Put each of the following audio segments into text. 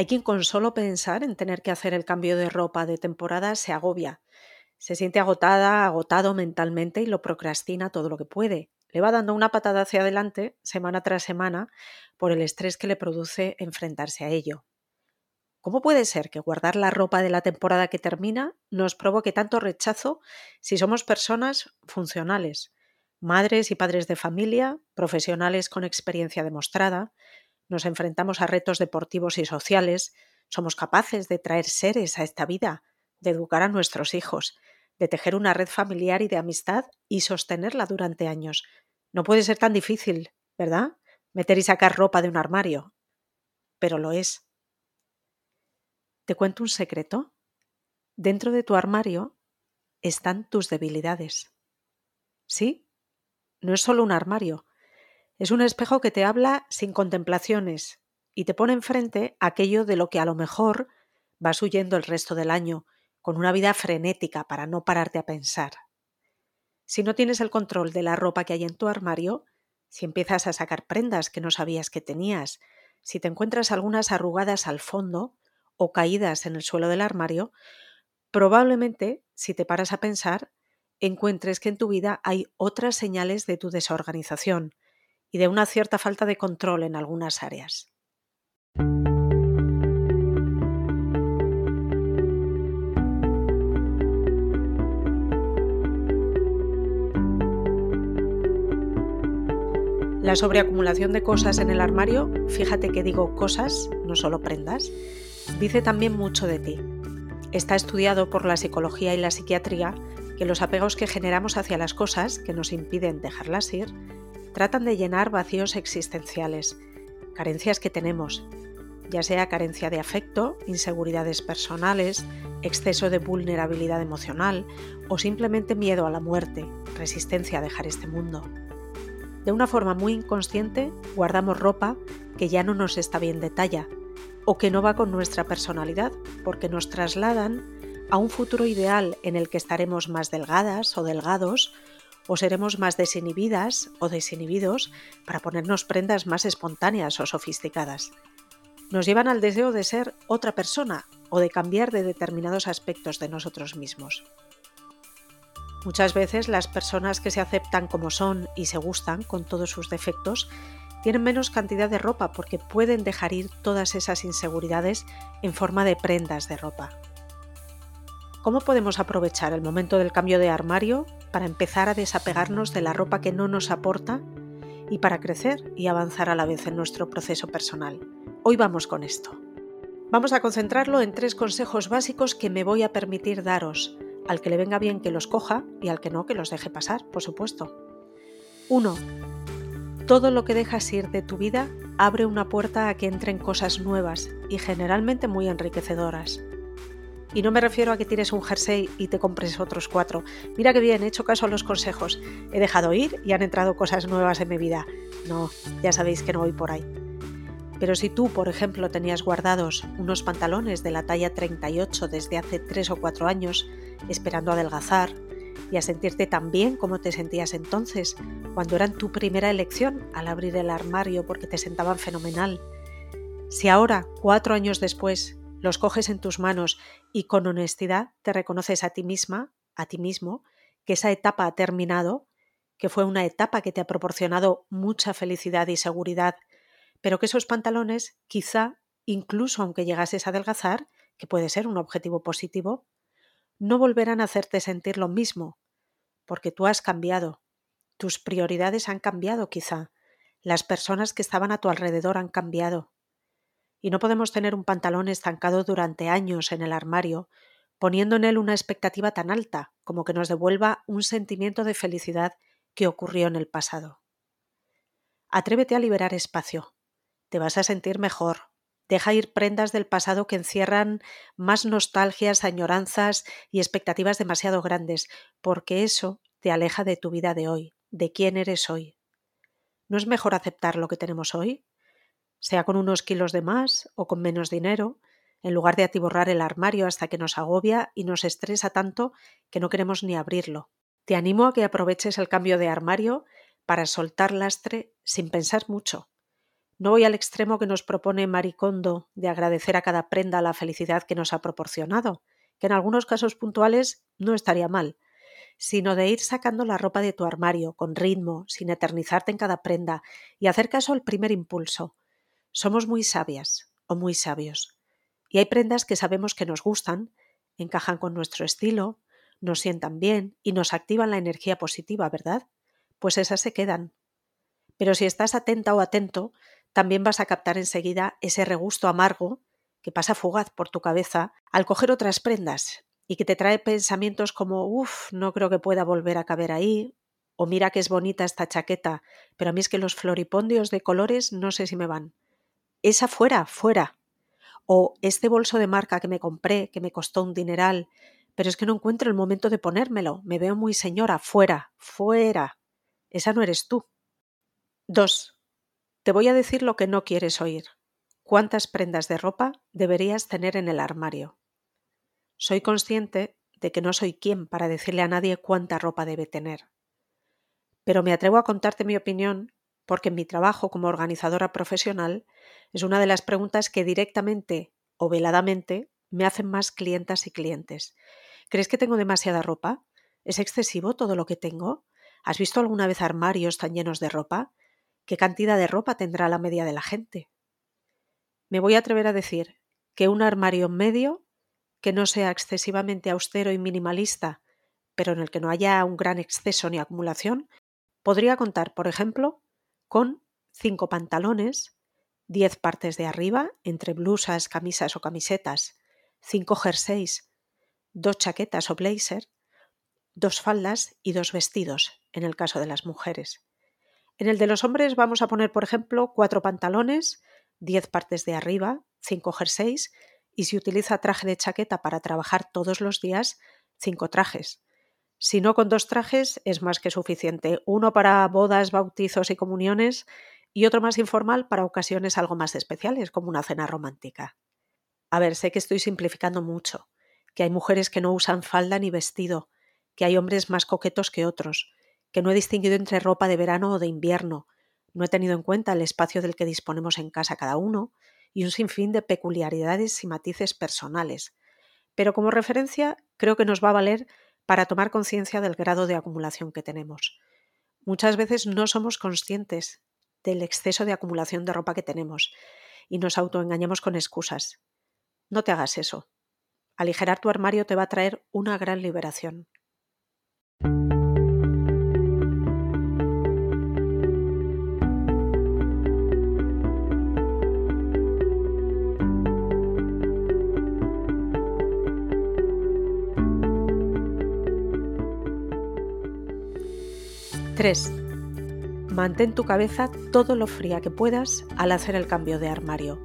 Hay quien con solo pensar en tener que hacer el cambio de ropa de temporada se agobia. Se siente agotada, agotado mentalmente y lo procrastina todo lo que puede. Le va dando una patada hacia adelante semana tras semana por el estrés que le produce enfrentarse a ello. ¿Cómo puede ser que guardar la ropa de la temporada que termina nos provoque tanto rechazo si somos personas funcionales, madres y padres de familia, profesionales con experiencia demostrada, nos enfrentamos a retos deportivos y sociales, somos capaces de traer seres a esta vida, de educar a nuestros hijos, de tejer una red familiar y de amistad y sostenerla durante años. No puede ser tan difícil, ¿verdad? Meter y sacar ropa de un armario. Pero lo es. ¿Te cuento un secreto? Dentro de tu armario están tus debilidades. ¿Sí? No es solo un armario, es un espejo que te habla sin contemplaciones y te pone enfrente aquello de lo que a lo mejor vas huyendo el resto del año, con una vida frenética para no pararte a pensar. Si no tienes el control de la ropa que hay en tu armario, si empiezas a sacar prendas que no sabías que tenías, si te encuentras algunas arrugadas al fondo o caídas en el suelo del armario, probablemente, si te paras a pensar, encuentres que en tu vida hay otras señales de tu desorganización, y de una cierta falta de control en algunas áreas. La sobreacumulación de cosas en el armario, fíjate que digo cosas, no solo prendas, dice también mucho de ti. Está estudiado por la psicología y la psiquiatría que los apegos que generamos hacia las cosas, que nos impiden dejarlas ir, tratan de llenar vacíos existenciales, carencias que tenemos, ya sea carencia de afecto, inseguridades personales, exceso de vulnerabilidad emocional o simplemente miedo a la muerte, resistencia a dejar este mundo. De una forma muy inconsciente guardamos ropa que ya no nos está bien de talla o que no va con nuestra personalidad porque nos trasladan a un futuro ideal en el que estaremos más delgadas o delgados o seremos más desinhibidas o desinhibidos para ponernos prendas más espontáneas o sofisticadas. Nos llevan al deseo de ser otra persona o de cambiar de determinados aspectos de nosotros mismos. Muchas veces las personas que se aceptan como son y se gustan con todos sus defectos tienen menos cantidad de ropa porque pueden dejar ir todas esas inseguridades en forma de prendas de ropa. ¿Cómo podemos aprovechar el momento del cambio de armario para empezar a desapegarnos de la ropa que no nos aporta y para crecer y avanzar a la vez en nuestro proceso personal? Hoy vamos con esto. Vamos a concentrarlo en tres consejos básicos que me voy a permitir daros, al que le venga bien que los coja y al que no que los deje pasar, por supuesto. 1. Todo lo que dejas ir de tu vida abre una puerta a que entren cosas nuevas y generalmente muy enriquecedoras. Y no me refiero a que tires un jersey y te compres otros cuatro. Mira que bien, he hecho caso a los consejos. He dejado ir y han entrado cosas nuevas en mi vida. No, ya sabéis que no voy por ahí. Pero si tú, por ejemplo, tenías guardados unos pantalones de la talla 38 desde hace 3 o 4 años, esperando adelgazar y a sentirte tan bien como te sentías entonces, cuando eran tu primera elección al abrir el armario porque te sentaban fenomenal, si ahora, cuatro años después, los coges en tus manos y con honestidad te reconoces a ti misma, a ti mismo, que esa etapa ha terminado, que fue una etapa que te ha proporcionado mucha felicidad y seguridad, pero que esos pantalones, quizá, incluso aunque llegases a adelgazar, que puede ser un objetivo positivo, no volverán a hacerte sentir lo mismo, porque tú has cambiado, tus prioridades han cambiado quizá, las personas que estaban a tu alrededor han cambiado, y no podemos tener un pantalón estancado durante años en el armario, poniendo en él una expectativa tan alta como que nos devuelva un sentimiento de felicidad que ocurrió en el pasado. Atrévete a liberar espacio. Te vas a sentir mejor, Deja ir prendas del pasado que encierran más nostalgias, añoranzas y expectativas demasiado grandes, porque eso te aleja de tu vida de hoy, de quién eres hoy. ¿No es mejor aceptar lo que tenemos hoy? Sea con unos kilos de más o con menos dinero, en lugar de atiborrar el armario hasta que nos agobia y nos estresa tanto que no queremos ni abrirlo. Te animo a que aproveches el cambio de armario para soltar lastre sin pensar mucho no voy al extremo que nos propone Maricondo de agradecer a cada prenda la felicidad que nos ha proporcionado, que en algunos casos puntuales no estaría mal, sino de ir sacando la ropa de tu armario con ritmo, sin eternizarte en cada prenda y hacer caso al primer impulso. Somos muy sabias o muy sabios. Y hay prendas que sabemos que nos gustan, encajan con nuestro estilo, nos sientan bien y nos activan la energía positiva, ¿verdad? Pues esas se quedan. Pero si estás atenta o atento, también vas a captar enseguida ese regusto amargo que pasa fugaz por tu cabeza al coger otras prendas y que te trae pensamientos como, uff, no creo que pueda volver a caber ahí, o mira que es bonita esta chaqueta, pero a mí es que los floripondios de colores no sé si me van. Esa fuera, fuera. O este bolso de marca que me compré, que me costó un dineral, pero es que no encuentro el momento de ponérmelo, me veo muy señora, fuera, fuera. Esa no eres tú. 2. Te voy a decir lo que no quieres oír. ¿Cuántas prendas de ropa deberías tener en el armario? Soy consciente de que no soy quien para decirle a nadie cuánta ropa debe tener. Pero me atrevo a contarte mi opinión porque en mi trabajo como organizadora profesional es una de las preguntas que directamente o veladamente me hacen más clientas y clientes. ¿Crees que tengo demasiada ropa? ¿Es excesivo todo lo que tengo? ¿Has visto alguna vez armarios tan llenos de ropa? ¿Qué cantidad de ropa tendrá la media de la gente? Me voy a atrever a decir que un armario medio, que no sea excesivamente austero y minimalista, pero en el que no haya un gran exceso ni acumulación, podría contar, por ejemplo, con cinco pantalones, diez partes de arriba, entre blusas, camisas o camisetas, cinco jerseys, dos chaquetas o blazer, dos faldas y dos vestidos, en el caso de las mujeres. En el de los hombres vamos a poner, por ejemplo, cuatro pantalones, diez partes de arriba, cinco jerseys y si utiliza traje de chaqueta para trabajar todos los días, cinco trajes. Si no con dos trajes es más que suficiente, uno para bodas, bautizos y comuniones y otro más informal para ocasiones algo más especiales, como una cena romántica. A ver, sé que estoy simplificando mucho, que hay mujeres que no usan falda ni vestido, que hay hombres más coquetos que otros, que no he distinguido entre ropa de verano o de invierno, no he tenido en cuenta el espacio del que disponemos en casa cada uno y un sinfín de peculiaridades y matices personales. Pero como referencia creo que nos va a valer para tomar conciencia del grado de acumulación que tenemos. Muchas veces no somos conscientes del exceso de acumulación de ropa que tenemos y nos autoengañamos con excusas. No te hagas eso. Aligerar tu armario te va a traer una gran liberación. 3. Mantén tu cabeza todo lo fría que puedas al hacer el cambio de armario.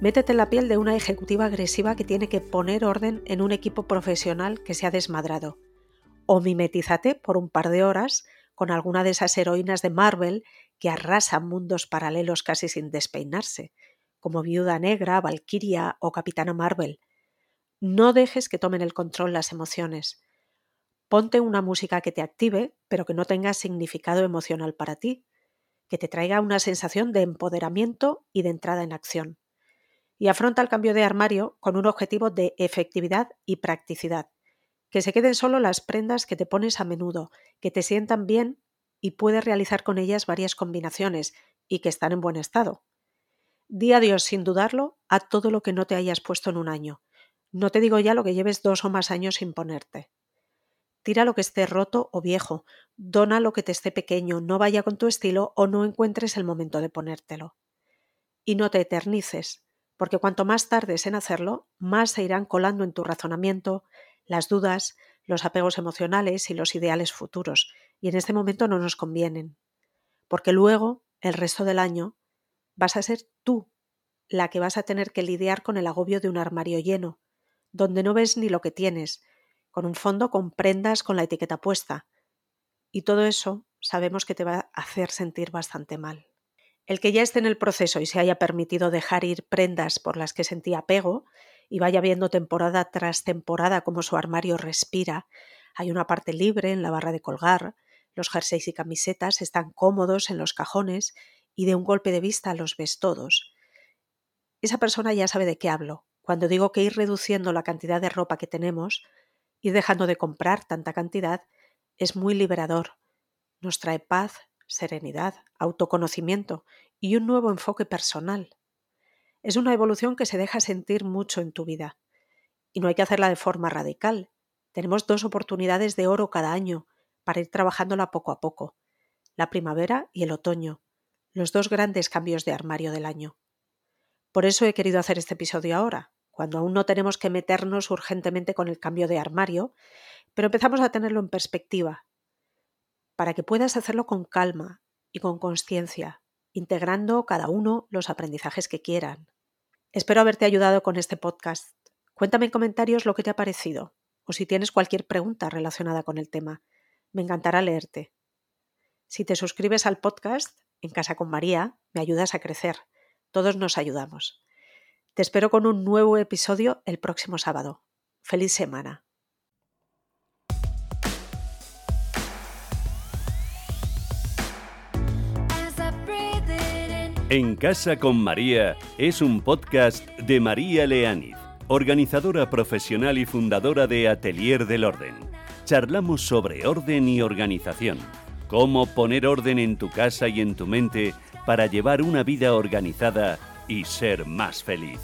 Métete en la piel de una ejecutiva agresiva que tiene que poner orden en un equipo profesional que se ha desmadrado. O mimetízate por un par de horas con alguna de esas heroínas de Marvel que arrasan mundos paralelos casi sin despeinarse, como Viuda Negra, Valkyria o Capitana Marvel. No dejes que tomen el control las emociones. Ponte una música que te active, pero que no tenga significado emocional para ti, que te traiga una sensación de empoderamiento y de entrada en acción. Y afronta el cambio de armario con un objetivo de efectividad y practicidad. Que se queden solo las prendas que te pones a menudo, que te sientan bien y puedes realizar con ellas varias combinaciones y que están en buen estado. Di adiós sin dudarlo a todo lo que no te hayas puesto en un año. No te digo ya lo que lleves dos o más años sin ponerte. Tira lo que esté roto o viejo, dona lo que te esté pequeño, no vaya con tu estilo o no encuentres el momento de ponértelo. Y no te eternices, porque cuanto más tardes en hacerlo, más se irán colando en tu razonamiento las dudas, los apegos emocionales y los ideales futuros, y en este momento no nos convienen, porque luego, el resto del año, vas a ser tú la que vas a tener que lidiar con el agobio de un armario lleno, donde no ves ni lo que tienes, con un fondo con prendas con la etiqueta puesta. Y todo eso sabemos que te va a hacer sentir bastante mal. El que ya esté en el proceso y se haya permitido dejar ir prendas por las que sentía apego y vaya viendo temporada tras temporada cómo su armario respira, hay una parte libre en la barra de colgar, los jerseys y camisetas están cómodos en los cajones y de un golpe de vista los ves todos. Esa persona ya sabe de qué hablo. Cuando digo que ir reduciendo la cantidad de ropa que tenemos, ir dejando de comprar tanta cantidad, es muy liberador. Nos trae paz, serenidad, autoconocimiento y un nuevo enfoque personal. Es una evolución que se deja sentir mucho en tu vida. Y no hay que hacerla de forma radical. Tenemos dos oportunidades de oro cada año para ir trabajándola poco a poco. La primavera y el otoño, los dos grandes cambios de armario del año. Por eso he querido hacer este episodio ahora, cuando aún no tenemos que meternos urgentemente con el cambio de armario, pero empezamos a tenerlo en perspectiva, para que puedas hacerlo con calma y con conciencia, integrando cada uno los aprendizajes que quieran. Espero haberte ayudado con este podcast. Cuéntame en comentarios lo que te ha parecido o si tienes cualquier pregunta relacionada con el tema. Me encantará leerte. Si te suscribes al podcast En Casa con María, me ayudas a crecer. Todos nos ayudamos. Te espero con un nuevo episodio el próximo sábado. Feliz semana. En Casa con María es un podcast de María Leániz, organizadora profesional y fundadora de Atelier del Orden. Charlamos sobre orden y organización, cómo poner orden en tu casa y en tu mente para llevar una vida organizada y ser más feliz.